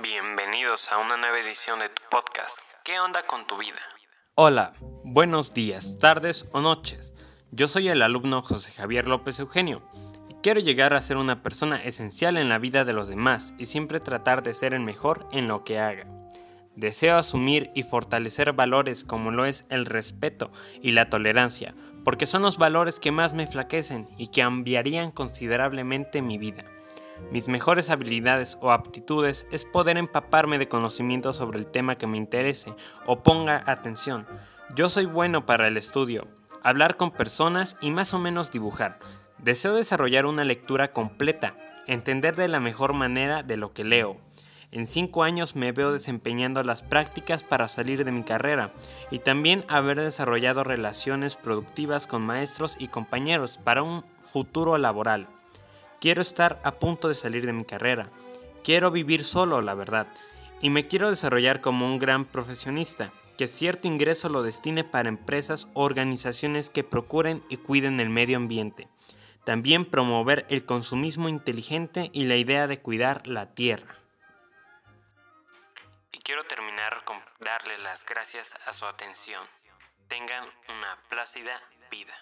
Bienvenidos a una nueva edición de tu podcast. ¿Qué onda con tu vida? Hola, buenos días, tardes o noches. Yo soy el alumno José Javier López Eugenio y quiero llegar a ser una persona esencial en la vida de los demás y siempre tratar de ser el mejor en lo que haga. Deseo asumir y fortalecer valores como lo es el respeto y la tolerancia, porque son los valores que más me flaquecen y que cambiarían considerablemente mi vida. Mis mejores habilidades o aptitudes es poder empaparme de conocimiento sobre el tema que me interese o ponga atención. Yo soy bueno para el estudio, hablar con personas y más o menos dibujar. Deseo desarrollar una lectura completa, entender de la mejor manera de lo que leo. En cinco años me veo desempeñando las prácticas para salir de mi carrera y también haber desarrollado relaciones productivas con maestros y compañeros para un futuro laboral. Quiero estar a punto de salir de mi carrera. Quiero vivir solo, la verdad. Y me quiero desarrollar como un gran profesionista, que cierto ingreso lo destine para empresas o organizaciones que procuren y cuiden el medio ambiente. También promover el consumismo inteligente y la idea de cuidar la tierra. Y quiero terminar con darles las gracias a su atención. Tengan una plácida vida.